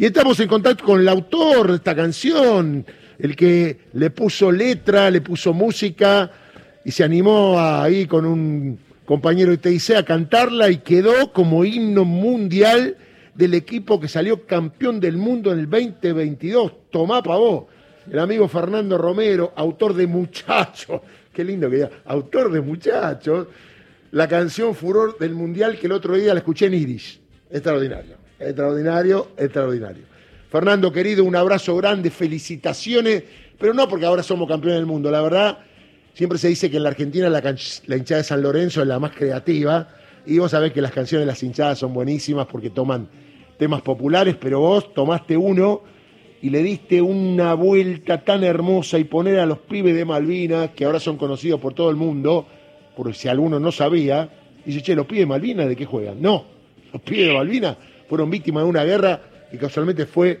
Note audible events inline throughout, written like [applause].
Y estamos en contacto con el autor de esta canción, el que le puso letra, le puso música y se animó ahí con un compañero de TIC a cantarla y quedó como himno mundial del equipo que salió campeón del mundo en el 2022. Tomá pa' vos. El amigo Fernando Romero, autor de Muchachos. [laughs] Qué lindo que diga. Autor de Muchachos. La canción Furor del Mundial que el otro día la escuché en Iris. Extraordinario. Extraordinario, extraordinario. Fernando, querido, un abrazo grande, felicitaciones, pero no porque ahora somos campeones del mundo. La verdad, siempre se dice que en la Argentina la, hinchada de San Lorenzo es la más creativa. Y vos sabés que las canciones de las hinchadas son buenísimas porque toman temas populares, pero vos tomaste uno y le diste una vuelta tan hermosa y poner a los pibes de Malvinas, que ahora son conocidos por todo el mundo, por si alguno no sabía, dice, che, los pibes de Malvinas, ¿de qué juegan? No, los pibes de Malvinas fueron víctimas de una guerra y casualmente fue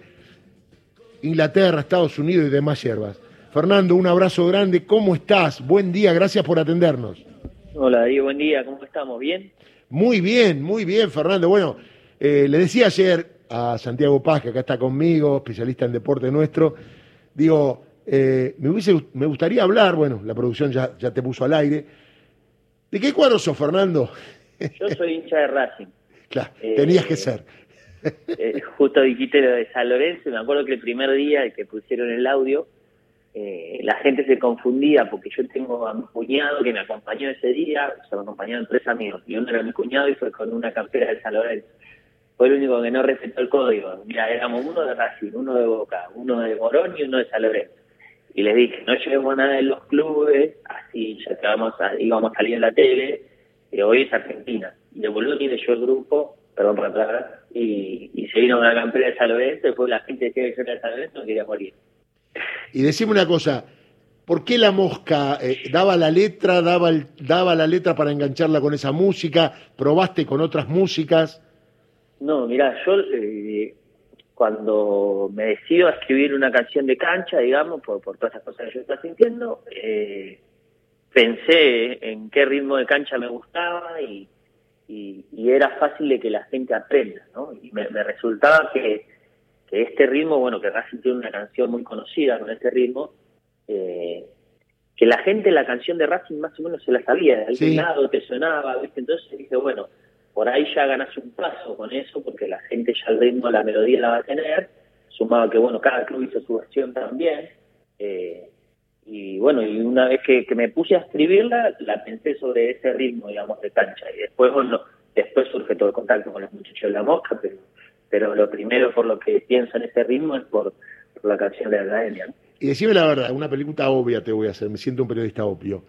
Inglaterra, Estados Unidos y demás hierbas. Fernando, un abrazo grande, ¿cómo estás? Buen día, gracias por atendernos. Hola, Darío, buen día, ¿cómo estamos? ¿Bien? Muy bien, muy bien, Fernando. Bueno, eh, le decía ayer a Santiago Paz, que acá está conmigo, especialista en deporte nuestro, digo, eh, me, hubiese, me gustaría hablar, bueno, la producción ya, ya te puso al aire. ¿De qué cuadro sos, Fernando? Yo soy hincha de Racing. Claro, tenías que ser. Eh, justo dijiste lo de San Lorenzo, me acuerdo que el primer día que pusieron el audio, eh, la gente se confundía porque yo tengo a mi cuñado que me acompañó ese día, se me acompañaron tres amigos, y uno era mi cuñado y fue con una campera de San Lorenzo. Fue el único que no respetó el código. Mira, éramos uno de Racing, uno de Boca, uno de Morón y uno de San Lorenzo. Y les dije, no llevemos nada en los clubes, así ya que vamos a, íbamos a salir en la tele, pero hoy es Argentina. De boludo tiene yo el grupo, perdón por la y, y se vino una campera de San Lorenzo, después la gente que era de San Lorenzo quería morir. Y decime una cosa, ¿por qué la mosca eh, daba la letra, daba, daba la letra para engancharla con esa música? ¿Probaste con otras músicas? No, mira, yo eh, cuando me decido a escribir una canción de cancha, digamos, por, por todas esas cosas que yo estaba sintiendo, eh, pensé en qué ritmo de cancha me gustaba y, y, era fácil de que la gente aprenda, ¿no? Y me resultaba que que este ritmo, bueno, que Racing tiene una canción muy conocida con este ritmo, eh, que la gente la canción de Racing más o menos se la sabía, de algún lado te sonaba, ¿viste? Entonces dije, bueno, por ahí ya ganas un paso con eso, porque la gente ya el ritmo, la melodía la va a tener, sumado que, bueno, cada club hizo su versión también, eh, y bueno, y una vez que, me puse a escribirla, la pensé sobre ese ritmo, digamos, de cancha, y después, bueno, después surge todo el contacto con los muchachos de la mosca, pero pero lo primero por lo que pienso en este ritmo es por, la canción de la academia. Y decime la verdad, una pregunta obvia te voy a hacer, me siento un periodista obvio.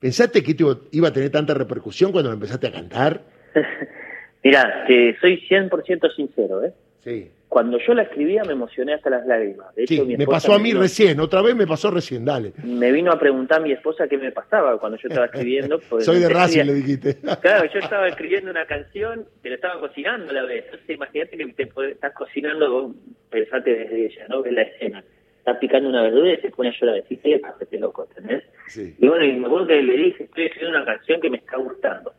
¿Pensaste que iba a tener tanta repercusión cuando lo empezaste a cantar? [laughs] Mira, que soy 100% sincero, ¿eh? Sí cuando yo la escribía me emocioné hasta las lágrimas. De hecho, me pasó a mí recién, otra vez me pasó recién, dale. Me vino a preguntar mi esposa qué me pasaba cuando yo estaba escribiendo. [laughs] Soy de Racing, le dijiste. [laughs] claro, yo estaba escribiendo una canción, pero estaba cocinando a la vez. Entonces imagínate que te estás cocinando, pensate desde ella, ¿no? Ves la escena. Estás picando una verdura y se pone a llorar. Decís, ¿qué te loco? ¿Entendés? Sí. Y bueno, y me acuerdo que le dije, estoy escribiendo una canción que me está gustando.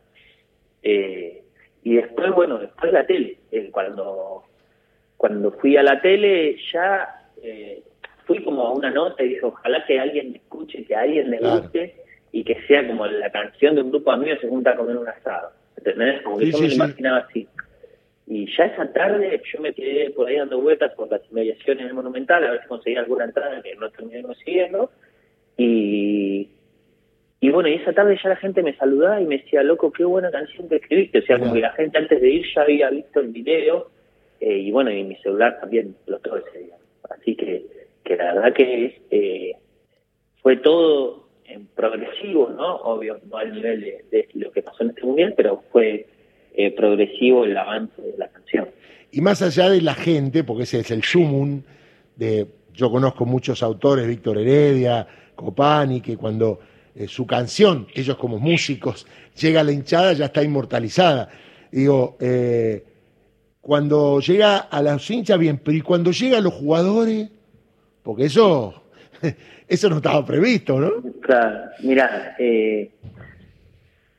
Eh, y después, bueno, después la tele, eh, cuando cuando fui a la tele ya eh, fui como a una nota y dije, ojalá que alguien me escuche, que a alguien le guste y que sea como la canción de un grupo de amigos se junta a comer un asado. ¿Entendés? Como que yo me lo imaginaba así. Y ya esa tarde yo me quedé por ahí dando vueltas por las inmediaciones del Monumental a ver si conseguía alguna entrada que no terminé consiguiendo. Y, y bueno, y esa tarde ya la gente me saludaba y me decía, loco, qué buena canción que escribiste. O sea, como que la gente antes de ir ya había visto el video eh, y bueno, y mi celular también lo todo ese día. Así que, que la verdad que eh, fue todo en progresivo, ¿no? Obvio, no al nivel de, lo que pasó en este mundial, pero fue eh, progresivo el avance de la canción. Y más allá de la gente, porque ese es el sumum de, yo conozco muchos autores, Víctor Heredia, Copani, que cuando su canción, ellos como músicos, llega a la hinchada, ya está inmortalizada. Digo, eh, cuando llega a los hinchas, bien, pero ¿y cuando llega a los jugadores? Porque eso, [laughs] eso no estaba previsto, ¿no? Claro, mira, eh,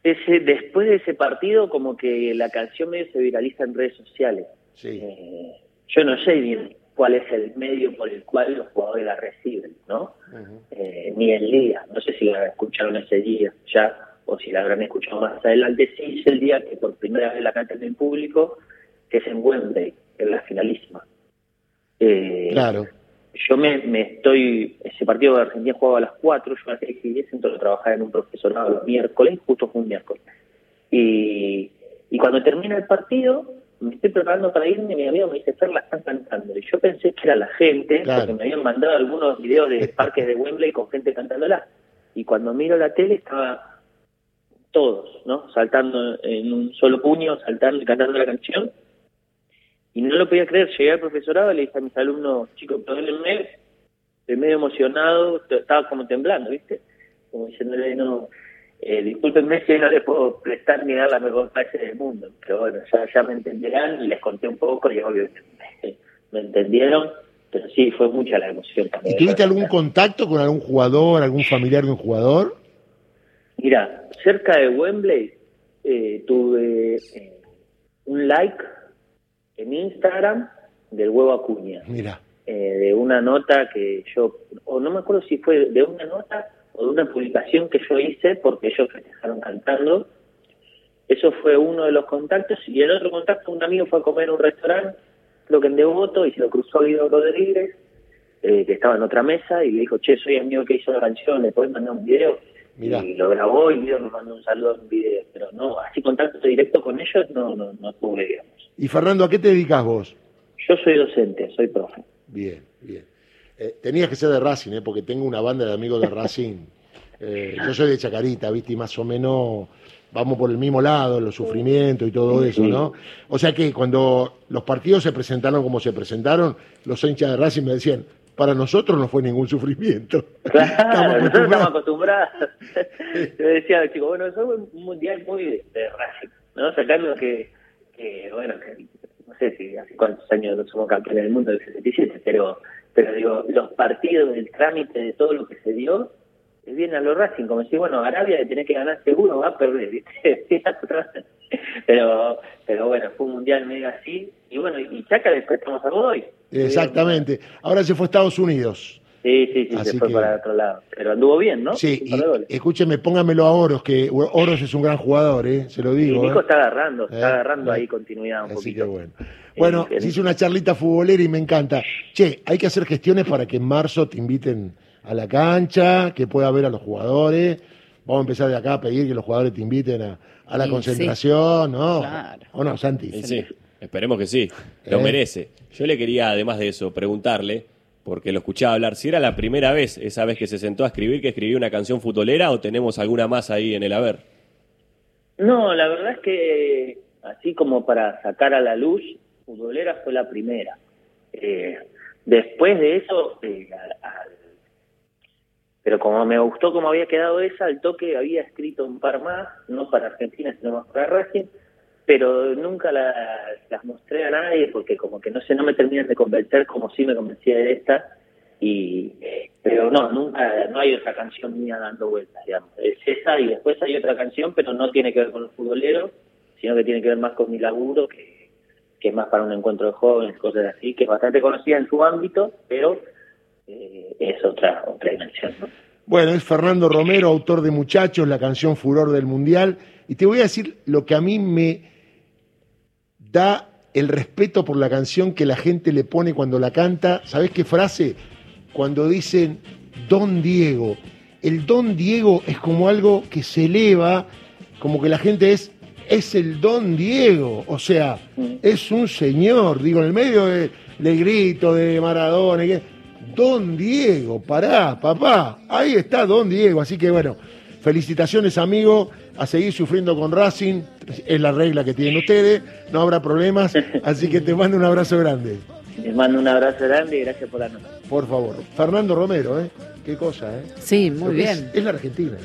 ese, después de ese partido, como que la canción medio se viraliza en redes sociales. Sí. Eh, yo no sé bien cuál es el medio por el cual los jugadores la reciben, ¿no? Eh, ni el día, no sé si la escucharon ese día ya, o si la habrán escuchado más adelante, sí es el día que por primera vez la cantan en público, que es en Wembley, en la finalísima. Eh, claro. Yo me, me, estoy, ese partido de Argentina jugaba a las 4, yo a las 6 y 10 entonces trabajaba en un profesorado los miércoles, justo fue un miércoles. Y, y cuando termina el partido, me estoy preparando para irme y mi amigo me dice, Fer, la están cantando. Y yo pensé que era la gente, porque me habían mandado algunos videos de [laughs] parques de Wembley con gente cantándola. Y cuando miro la tele estaba todos, ¿no? Saltando en un solo puño, saltando y cantando la canción. No lo podía creer, llegué al profesorado y le dije a mis alumnos, chicos, perdónenme, estoy medio emocionado, estaba como temblando, ¿viste? Como diciéndole, no, eh, discúlpenme si no les puedo prestar ni dar la mejor clase del mundo, pero bueno, ya, me entenderán y les conté un poco y obvio me, entendieron, pero sí, fue mucha la emoción también. ¿Y tuviste algún contacto con algún jugador, algún familiar de un jugador? Mira, cerca de Wembley eh, tuve eh, un like en Instagram del huevo Acuña. Mira. Eh, de una nota que yo, o no me acuerdo si fue de una nota o de una publicación que yo hice porque ellos festejaron cantando. Eso fue uno de los contactos. Y el otro contacto, un amigo fue a comer en un restaurante, creo que en Devoto, y se lo cruzó Guido Rodríguez, eh, que estaba en otra mesa, y le dijo, che, soy amigo que hizo la canción, ¿le podés mandar un video? Y lo grabó y Guido me mandó un saludo en video. Pero no, así contacto directo con ellos no, no, no tuve, digamos. Y Fernando, ¿a qué te dedicas vos? Yo soy docente, soy profe. Bien, bien. Eh, tenías que ser de Racing, ¿eh? porque tengo una banda de amigos de Racing. [laughs] Eh, yo soy de Chacarita, ¿viste? Y más o menos vamos por el mismo lado, los sufrimientos y todo eso, ¿no? O sea que cuando los partidos se presentaron como se presentaron, los hinchas de Racing me decían, para nosotros no fue ningún sufrimiento. [laughs] Claro, nosotros estamos acostumbrados. [laughs] Yo decía, chicos, bueno, eso fue un mundial muy de, Racing, ¿no? Sacando que, que bueno, que no sé si hace cuántos años no somos campeones del mundo del 67, pero pero digo, los partidos, el trámite de todo lo que se dio, es bien a los Racing, como decir, bueno, Arabia de tener que ganar seguro va a perder, [laughs] ¿viste? pero, pero bueno, fue un mundial medio así, y bueno, y Chaca después estamos a hoy. Exactamente, ahora se fue a Estados Unidos. Sí, sí, sí, se fue para otro lado. Pero anduvo bien, ¿no? Sí, escúcheme, póngamelo a Oros, que Oros es un gran jugador, ¿eh? Se lo digo. Sí, Nico ¿eh? está agarrando, está eh, agarrando ahí continuidad un Así que bueno. Bueno, se hizo una charlita futbolera y me encanta. Che, hay que hacer gestiones para que en marzo te inviten a la cancha, que pueda ver a los jugadores. Vamos a empezar de acá a pedir que los jugadores te inviten a, la concentración, ¿no? Claro. ¿O no, Santi? Sí, esperemos que sí. Lo merece. Yo le quería, además de eso, preguntarle porque lo escuchaba hablar, si era la primera vez, esa vez que se sentó a escribir, que escribió una canción futbolera o tenemos alguna más ahí en el haber. No, la verdad es que así como para sacar a la luz, futbolera fue la primera. Eh, después de eso, eh, pero como me gustó cómo había quedado esa, al toque había escrito un par más, no para Argentina, sino más para Racing, pero nunca las mostré a nadie porque como que no sé, no me terminan de convencer como si me convencía de esta. Y, pero no, nunca, no hay otra canción mía dando vueltas, digamos. Es esa y después hay otra canción, pero no tiene que ver con el futbolero, sino que tiene que ver más con mi laburo, que, que es más para un encuentro de jóvenes, cosas así, que es bastante conocida en su ámbito, pero eh, es otra, otra dimensión. Bueno, es Fernando Romero, autor de Muchachos, la canción Furor del Mundial, y te voy a decir lo que a mí me da el respeto por la canción que la gente le pone cuando la canta. ¿Sabes qué frase? Cuando dicen Don Diego. El Don Diego es como algo que se eleva, como que la gente es, es el Don Diego. O sea, es un señor. Digo, en el medio de, grito de Maradona. Don Diego, pará, papá. Ahí está Don Diego. Así que bueno, felicitaciones, amigo a seguir sufriendo con Racing, es la regla que tienen ustedes, no habrá problemas, [laughs] así que te mando un abrazo grande. Les mando un abrazo grande y gracias por la nota. Por favor. Fernando Romero, ¿eh? Qué cosa, ¿eh? Sí, muy bien. es la Argentina.